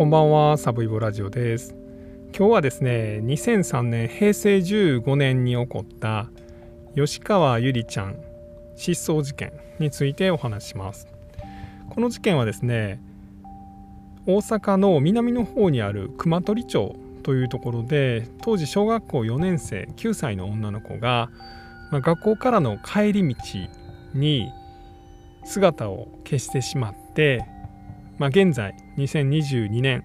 こんばんは、サブイボラジオです。今日はですね、2003年平成15年に起こった吉川ゆりちゃん失踪事件についてお話します。この事件はですね、大阪の南の方にある熊取町というところで、当時小学校4年生9歳の女の子が、まあ、学校からの帰り道に姿を消してしまって、まあ、現在2022年、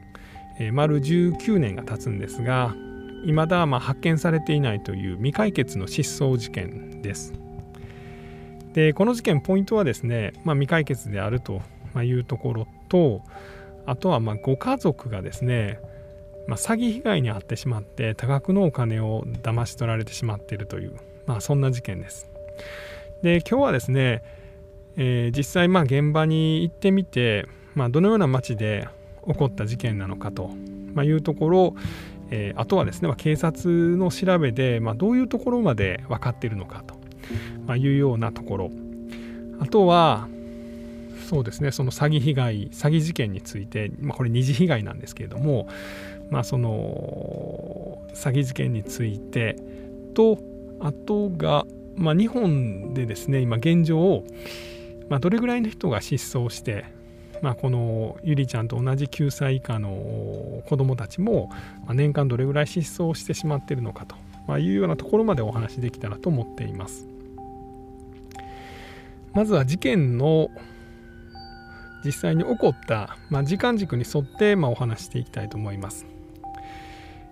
えー、丸19年が経つんですが未だま発見されていないという未解決の失踪事件です。でこの事件ポイントはですね、まあ、未解決であるというところとあとはまご家族がですね、まあ、詐欺被害に遭ってしまって多額のお金を騙し取られてしまっているという、まあ、そんな事件です。で今日はですね、えー、実際まあ現場に行ってみてまあ、どのような町で起こった事件なのかとまいうところ、えー、あとはですね、まあ、警察の調べで、まあ、どういうところまで分かっているのかとまいうようなところ。あとはそうですねその詐欺被害詐欺事件について、まあ、これ二次被害なんですけれども、まあ、その詐欺事件についてとあとが、まあ、日本でですね今現状、まあ、どれぐらいの人が失踪してまあ、このゆりちゃんと同じ9歳以下の子どもたちも、年間どれぐらい失踪してしまっているのかと、まいうようなところまでお話できたらと思っています。まずは事件の実際に起こった、まあ、時間軸に沿って、まあ、お話していきたいと思います。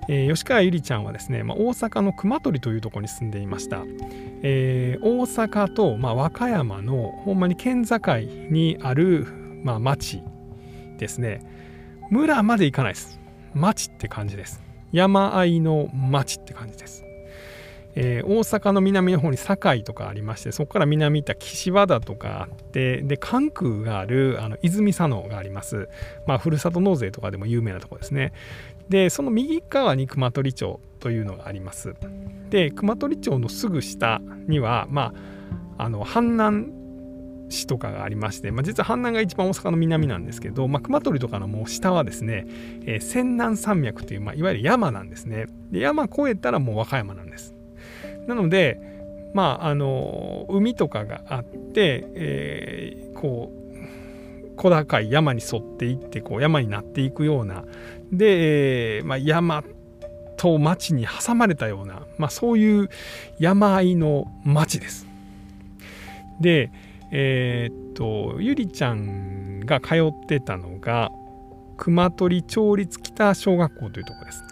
えー、吉川ゆりちゃんはですね、まあ、大阪の熊取というところに住んでいました。えー、大阪と、まあ、和歌山のほんまに県境にあるまあ、町ですね。村まで行かないです。町って感じです。山あいの町って感じです、えー、大阪の南の方に堺とかありましてそこから南行った岸和田とかあってで関空があるあの泉佐野があります。まあふるさと納税とかでも有名なとこですね。でその右側に熊取町というのがあります。で熊取町のすぐ下にはまああの阪南市とかがありまして、まあ、実は阪南が一番大阪の南なんですけど、まあ、熊取とかのもう下はですね、えー、仙南山脈という、まあ、いわゆる山なんですねで山越えたらもう和歌山なんですなのでまああの海とかがあって、えー、こう小高い山に沿っていってこう山になっていくようなで、えーまあ、山と町に挟まれたような、まあ、そういう山あいの町です。で、えー、っとゆりちゃんが通ってたのが熊取町立北小学校というところです。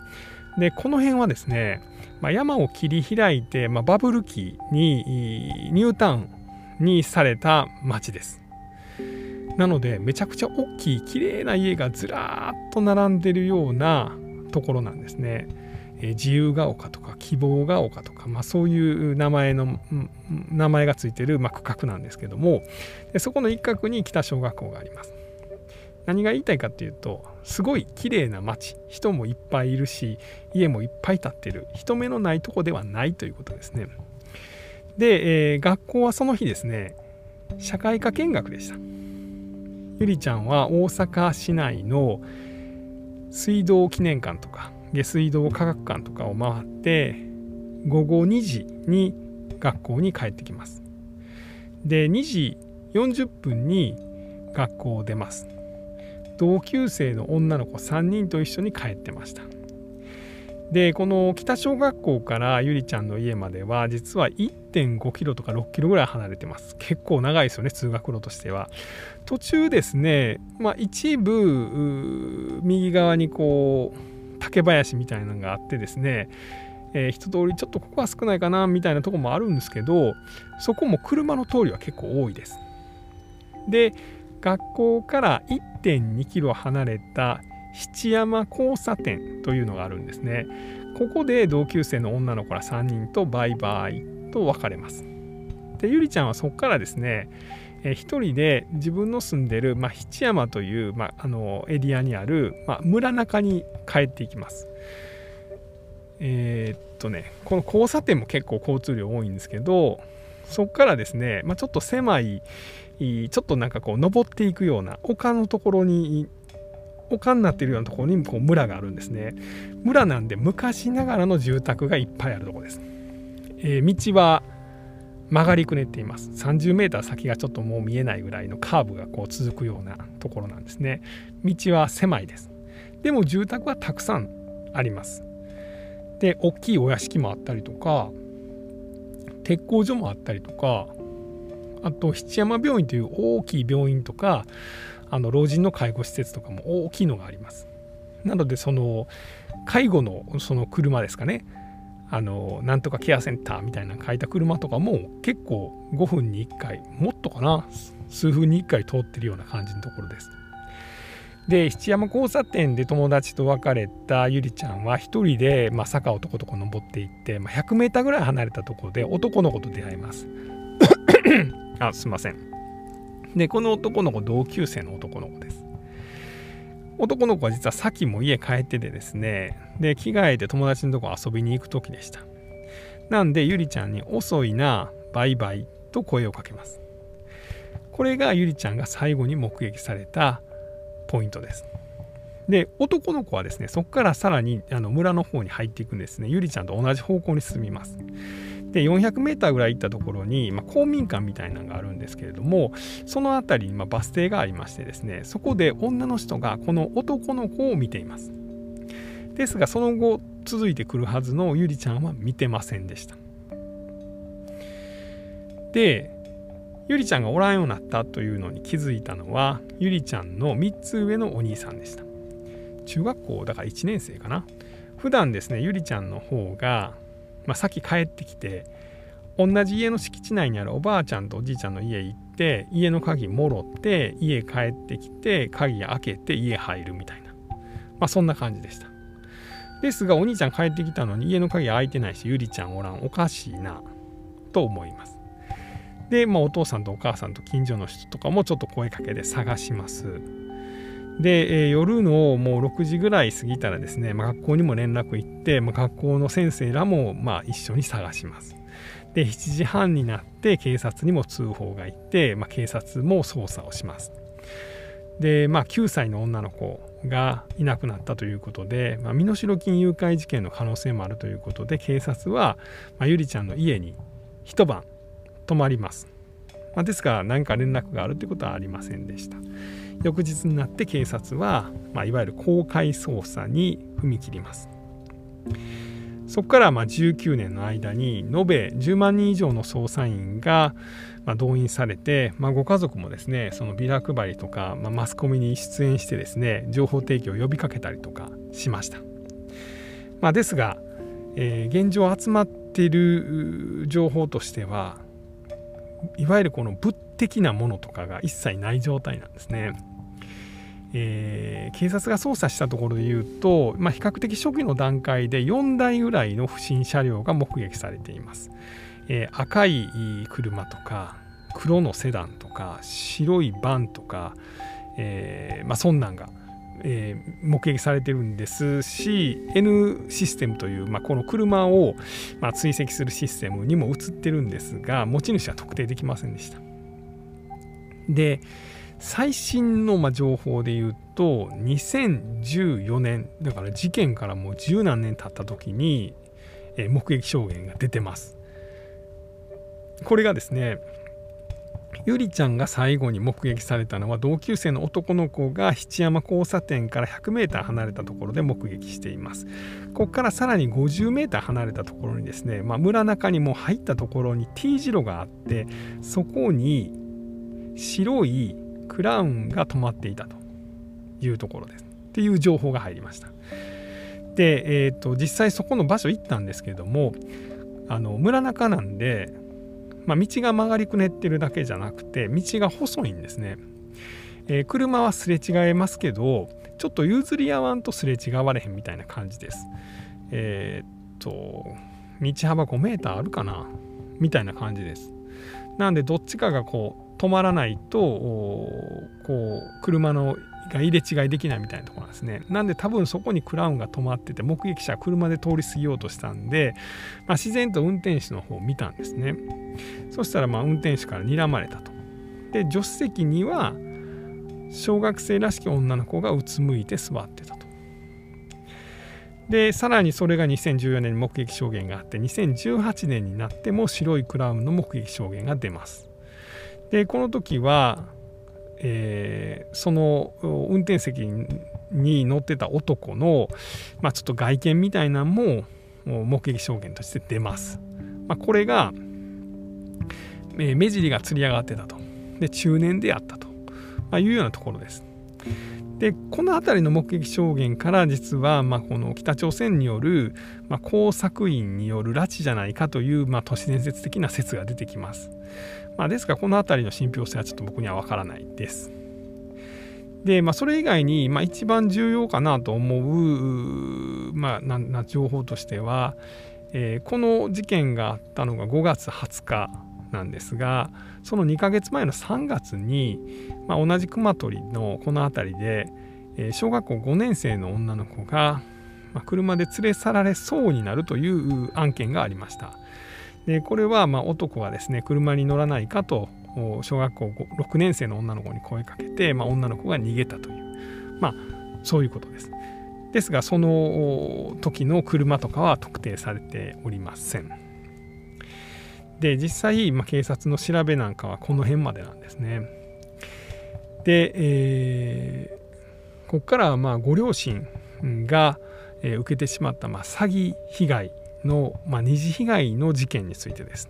でこの辺はですね、まあ、山を切り開いて、まあ、バブル期にニュータウンにされた町です。なのでめちゃくちゃ大きい綺麗な家がずらーっと並んでるようなところなんですね。え自由が丘とか希望が丘とか、まあ、そういう名前の名前がついてる、まあ、区画なんですけどもでそこの一角に北小学校があります。何が言いたいかっていうとすごい綺麗な街人もいっぱいいるし家もいっぱい建ってる人目のないとこではないということですね。で、えー、学校はその日ですね社会科見学でした。ゆりちゃんは大阪市内の水道記念館とか下水道科学館とかを回って午後2時に学校に帰ってきます。で2時40分に学校を出ます。同級生の女の子3人と一緒に帰ってました。でこの北小学校からゆりちゃんの家までは実は1.5キロとか6キロぐらい離れてます。結構長いですよね通学路としては。途中ですねまあ一部右側にこう竹林みたいなのがあってですね、えー、一通りちょっとここは少ないかなみたいなとこもあるんですけどそこも車の通りは結構多いです。で学校から1.2キロ離れた七山交差点というのがあるんですね。ここで同級生の女の子ら3人とバイバイと別れます。でゆりちゃんはそこからですねえー、一人で自分の住んでる、まあ、七山という、まあ、あのエリアにある、まあ、村中に帰っていきます。えー、っとねこの交差点も結構交通量多いんですけどそこからですね、まあ、ちょっと狭いちょっとなんかこう登っていくような丘のところに丘になっているようなところにこう村があるんですね村なんで昔ながらの住宅がいっぱいあるところです、えー、道は曲がりくねっています。30メーター先がちょっともう見えないぐらいのカーブがこう続くようなところなんですね。道は狭いです。でも住宅はたくさんあります。で大きいお屋敷もあったりとか鉄工所もあったりとかあと七山病院という大きい病院とかあの老人の介護施設とかも大きいのがあります。なのでその介護のその車ですかね。あのなんとかケアセンターみたいな書いた車とかも結構5分に1回もっとかな数分に1回通ってるような感じのところです。で七山交差点で友達と別れたゆりちゃんは一人で、まあ、坂をとことこ登っていって、まあ、100メーターぐらい離れたところで男の子と出会います。あすいません。でこの男の子同級生の男の子。男の子は実はさっきも家帰っててですね。で着替えて友達のとこ遊びに行く時でした。なんでゆりちゃんに遅いなバイバイと声をかけます。これがゆりちゃんが最後に目撃されたポイントです。で男の子はですねそこからさらにあの村の方に入っていくんですね。ゆりちゃんと同じ方向に進みます。で 400m ぐらい行ったところに、まあ、公民館みたいなのがあるんですけれどもその辺りにまバス停がありましてですねそこで女の人がこの男の子を見ています。ですがその後続いてくるはずのゆりちゃんは見てませんでした。でゆりちゃんがおらんようになったというのに気づいたのはゆりちゃんの3つ上のお兄さんでした。中学校だから1年生かな。普段ですねゆりちゃんの方がまあ、さっき帰ってきて同じ家の敷地内にあるおばあちゃんとおじいちゃんの家行って家の鍵もろって家帰ってきて鍵開けて家入るみたいな。まあそんな感じでした。ですがお兄ちゃん帰ってきたのに家の鍵開いてないしゆりちゃんおらん。おかしいな。と思います。で、まあ、お父さんとお母さんと近所の人とかもちょっと声かけで探します。で、え、夜のもう6時ぐらい過ぎたらですね、まあ、学校にも連絡行って、まあ、学校の先生らもまあ一緒に探します。で7時半になって警察にも通報が行って、まあ、警察も捜査をします。でまあ9歳の女の子がいなくなったということで、まあ、身代金誘拐事件の可能性もあるということで警察は、まあ、ゆりちゃんの家に一晩泊まります。まあ、ですが何か連絡があるということはありませんでした。翌日になって警察は、まあ、いわゆる公開捜査に踏み切りますそこからまあ19年の間に延べ10万人以上の捜査員がま動員されて、まあ、ご家族もですねそのビラ配りとか、まあ、マスコミに出演してですね情報提供を呼びかけたりとかしました、まあ、ですが、えー、現状集まっている情報としてはいわゆるこの物的なものとかが一切ない状態なんですね。えー、警察が捜査したところで言うと、まあ、比較的初期の段階で4台ぐらいの不審車両が目撃されています。えー、赤い車とか黒のセダンとか白いバンとか、えー、まあ、そんなんが、えー、目撃されてるんですし N システムという、まあ、この車を、まあ、追跡するシステムにも映ってるんですが持ち主は特定できませんでした。で最新のま情報で言うと2014年だから事件からもう十何年経った時に目撃証言が出てますこれがですねゆりちゃんが最後に目撃されたのは同級生の男の子が七山交差点から 100m 離れたところで目撃しています。ここからさらに 50m 離れたところにですね、まあ、村中にも入ったところに T 字路があってそこに白いクラウンが止まっていたというところです。っていう情報が入りました。で、えーと、実際そこの場所行ったんですけれどもあの村中なんで、まあ、道が曲がりくねってるだけじゃなくて道が細いんですね、えー、車はすれ違えますけどちょっと譲り合わんとすれ違われへんみたいな感じです。えっ、と道幅5 m あるかな？みたいな感じです。なんでどっちかがこう止まらないとこう車のが入れ違いできないみたいなところなんですね。なんで多分そこにクラウンが止まってて目撃者は車で通り過ぎようとしたんで、まあ、自然と運転手の方を見たんですね。そしたらまあ運転手から睨まれたと。で助手席には小学生らしき女の子がうつむいて座ってたと。でさらにそれが2014年に目撃証言があって2018年になっても白いクラウンの目撃証言が出ます。でこの時は、えー、その運転席に乗ってた男の、まあ、ちょっと外見みたいなのも目撃証言として出ます。まあ、これが、えー、目尻がつり上がってたと。で中年であったと、まあ、いうようなところです。でこの辺りの目撃証言から実は、まあ、この北朝鮮による、まあ、工作員による拉致じゃないかという、まあ、都市伝説的な説が出てきます。まあ、ですがこの辺りの信憑性はちょっと僕には分からないです。で、まあ、それ以外に、まあ、一番重要かなと思う、まあ、なな情報としては、えー、この事件があったのが5月20日なんですがその2ヶ月前の3月に、まあ、同じ熊取のこの辺りで、えー、小学校5年生の女の子が、まあ、車で連れ去られそうになるという案件がありました。でこれはま男がですね車に乗らないかと小学校6年生の女の子に声かけて、まあ、女の子が逃げたというまあそういうことです。ですがその時の車とかは特定されておりません。で実際、まあ、警察の調べなんかはこの辺までなんですね。で、えー、ここからはまあご両親が、受けてしまった、まあ、詐欺被害の、まあ、二次被害の事件についてです。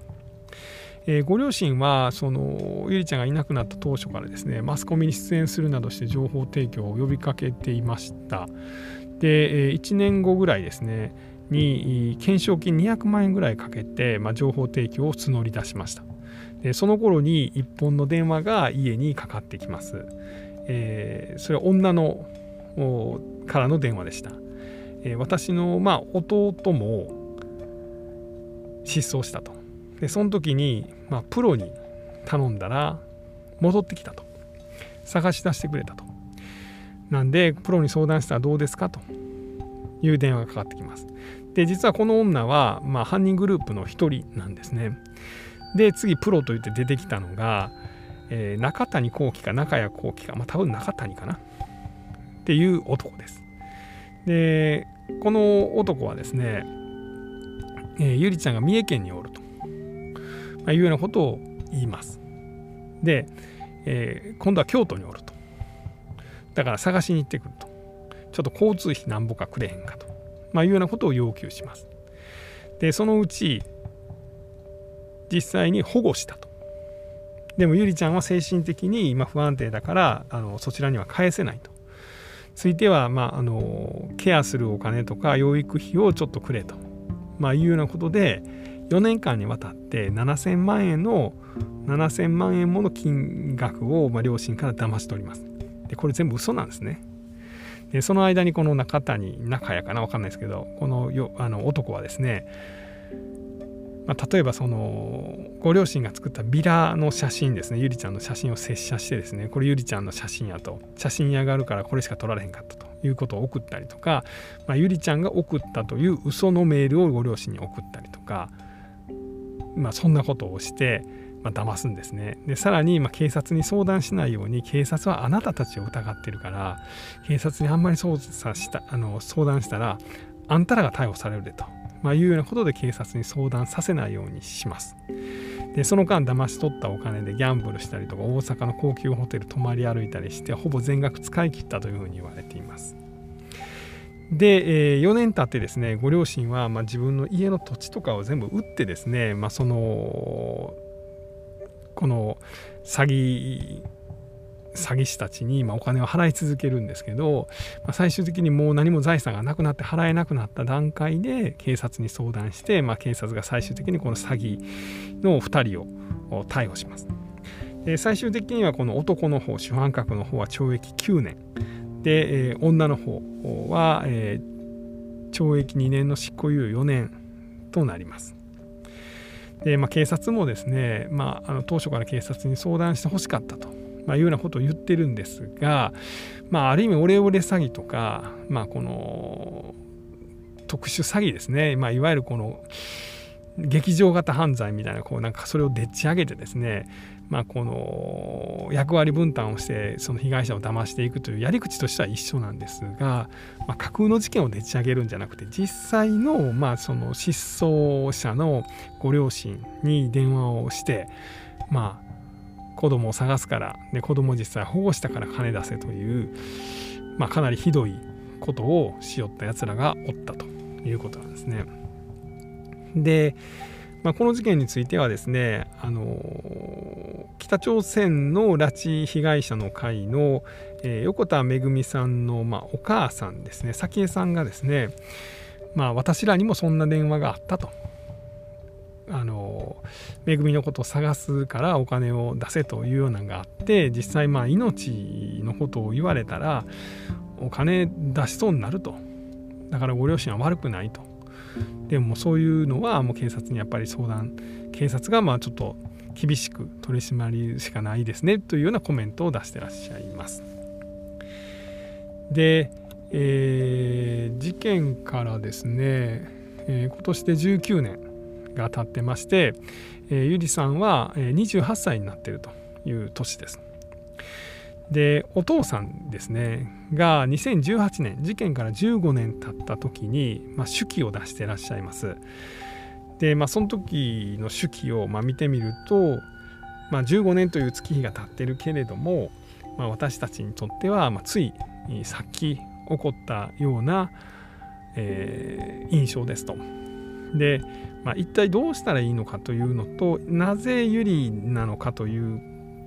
えー、ご両親はそのゆりちゃんがいなくなった当初からですねマスコミに出演するなどして情報提供を呼びかけていましたで、1年後ぐらいですねに懸賞金200万円ぐらいかけて、まあ、情報提供を募り出しましたでその頃に1本の電話が家にかかってきます、えー、それは女のからの電話でした、えー、私の、まあ、弟も失踪したと。でその時に、まあ、プロに頼んだら戻ってきたと。探し出してくれたと。なんでプロに相談したらどうですか？と。いう電話がかかってきます。で実はこの女は、まあ、犯人グループの一人なんですね。で次プロと言って出てきたのが、えー、中谷幸喜か中谷幸喜か、まあ、多分中谷かなっていう男ですでこの男はですね、えー、ゆりちゃんが三重県におるとまあいうようなことを言います。で、えー、今度は京都におると。だから探しに行ってくると。ちょっと交通費なんぼかくれへんかと、まあ、いうようなことを要求します。で、そのうち、実際に保護したと。でもゆりちゃんは精神的に今不安定だからあのそちらには返せないと。ついては、まあ、あのケアするお金とか養育費をちょっとくれと、まあ、いうようなことで、4年間にわたって7000万円の7000万円もの金額を、まあ、両親から騙し取ります。でこれ全部嘘なんですね。でその間にこの中谷中谷かな分かんないですけどこのよあの男はですね、まあ、例えばそのご両親が作ったビラの写真ですね。ゆりちゃんの写真を接写してですね。これゆりちゃんの写真やと。写真屋があるからこれしか撮られへんかったということを送ったりとか、まあ、ゆりちゃんが送ったという嘘のメールをご両親に送ったりとかまあ、そんなことをして、まあ、騙すんですね。でさらに、ま、警察に相談しないように警察はあなたたちを疑ってるから警察にあんまり捜査したあの相談したらあんたらが逮捕されるでと、まあ、いうようなことで警察に相談させないようにします。でその間騙し取ったお金でギャンブルしたりとか大阪の高級ホテル泊まり歩いたりしてほぼ全額使い切ったというふうに言われています。で、え、4年経ってですねご両親は、ま、自分の家の土地とかを全部売ってですね、まあ、そのこの詐欺詐欺師たちに、ま、お金を払い続けるんですけど、まあ、最終的にもう何も財産がなくなって払えなくなった段階で警察に相談して、まあ、警察が最終的にこの詐欺の2人を逮捕します。で最終的にはこの男の方主犯格の方は懲役9年で、え、女の方は、え、懲役2年の執行猶予4年となります。でまあ、警察もですね、まあ、あの当初から警察に相談してほしかったと、まあ、いうようなことを言ってるんですが、まあ、ある意味オレオレ詐欺とか、まあ、この特殊詐欺ですね、まあ、いわゆるこの劇場型犯罪みたいなこうなんかそれをでっち上げてですねまあ、この役割分担をしてその被害者を騙していくというやり口としては一緒なんですが、まあ、架空の事件をでっち上げるんじゃなくて実際の,、まあその失踪者のご両親に電話をして、まあ、子供を探すからで子供を実際保護したから金出せという、まあ、かなりひどいことをしよったやつらがおったということなんですね。でまあ、この事件についてはですねあの北朝鮮の拉致被害者の会の、えー、横田めぐみさんの、まあ、お母さんですね早紀江さんがですね、まあ、私らにもそんな電話があったと。あのめぐみのことを探すからお金を出せというようなのがあって実際まあ命のことを言われたらお金出しそうになると。だからご両親は悪くないと。でもそういうのはもう警察にやっぱり相談警察がまあちょっと厳しく取り締まりしかないですねというようなコメントを出してらっしゃいます。で、えー、事件からですね、えー、今年で19年。が経ってまして、えー、ゆりさんは28歳になっているという年です。でお父さんですねが2018年事件から15年経った時に、まあ、手記を出してらっしゃいますでまあその時の手記をまあ見てみると、まあ、15年という月日が経ってるけれども、まあ、私たちにとっては、まあ、ついさっき起こったような、えー、印象ですと。で、まあ、一体どうしたらいいのかというのとなぜ有利なのかという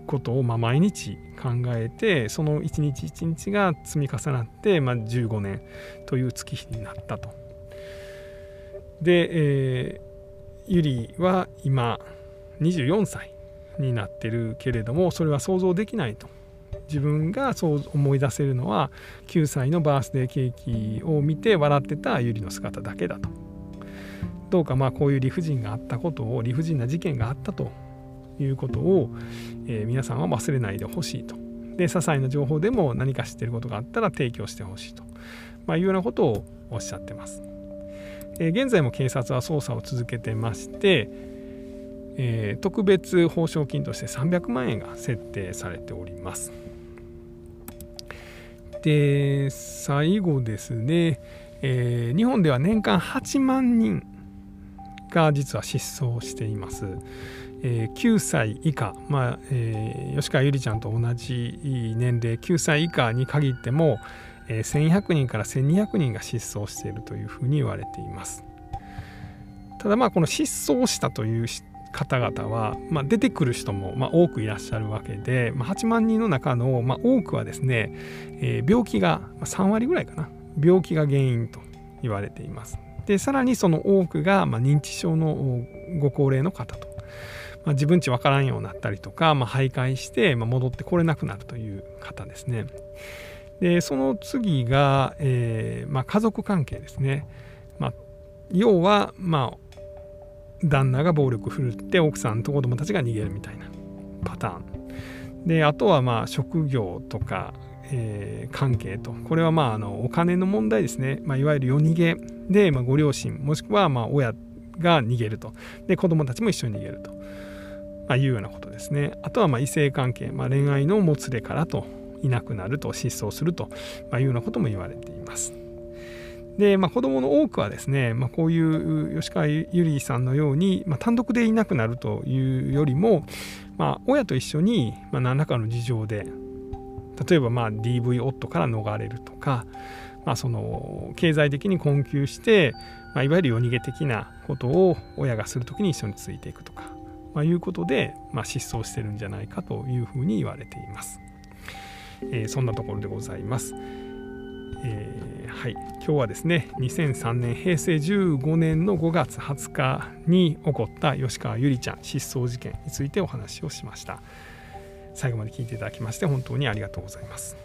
ことをまあ毎日考えてその一日一日が積み重なって、まあ、15年という月日になったと。で、えー、ゆりは今24歳になってるけれどもそれは想像できないと。自分がそう思い出せるのは9歳のバースデーケーキを見て笑ってたゆりの姿だけだと。どうかまあこういう理不尽があったことを理不尽な事件があったということを、えー、皆さんは忘れないでほしいと。で、些細な情報でも何か知ってることがあったら提供してほしいと、まあ、いうようなことをおっしゃってます。えー、現在も警察は捜査を続けてまして、えー、特別報奨金として300万円が設定されております。で、最後ですね、えー、日本では年間8万人が実は失踪しています。えー、9歳以下、まあえー、吉川ゆりちゃんと同じ年齢。9歳以下に限っても、えー、1100人から1200人が失踪しているというふうに言われています。ただまあこの失踪したという方々は、まあ、出てくる人もまあ多くいらっしゃるわけで、まあ、8万人の中のまあ多くはですね、えー、病気が3割ぐらいかな。病気が原因と言われています。でさらにその多くがまあ認知症のご高齢の方とまあ、自分ち分からんようになったりとか、まあ、徘徊して、まあ、戻ってこれなくなるという方ですね。でその次が、えーまあ、家族関係ですね。まあ、要は、まあ、旦那が暴力振るって奥さんと子供たちが逃げるみたいなパターン。であとはまあ職業とか、えー、関係と。これはまああのお金の問題ですね、まあ、いわゆる夜逃げで、まあ、ご両親もしくはま親が逃げると。で子供たちも一緒に逃げると。まあ、いうようなことですね。あとはま異性関係、ま、恋愛のもつれからといなくなると失踪すると。まいうようなことも言われています。で、まあ、子どもの多くはですね、まあ、こういう吉川ゆりさんのように、まあ、単独でいなくなるというよりも、まあ、親と一緒に、まあ、何らかの事情で例えばまあ DV 夫から逃れるとか、まあ、その経済的に困窮して、まあ、いわゆる夜逃げ的なことを親がするときに一緒についていくとかまあ、いうことで、まあ、失踪してるんじゃないかというふうに言われています。えー、そんなところでございます。えー、はい、今日はですね2003年平成15年の5月20日に起こった吉川ゆりちゃん失踪事件についてお話をしました最後まで聞いていただきまして本当にありがとうございます。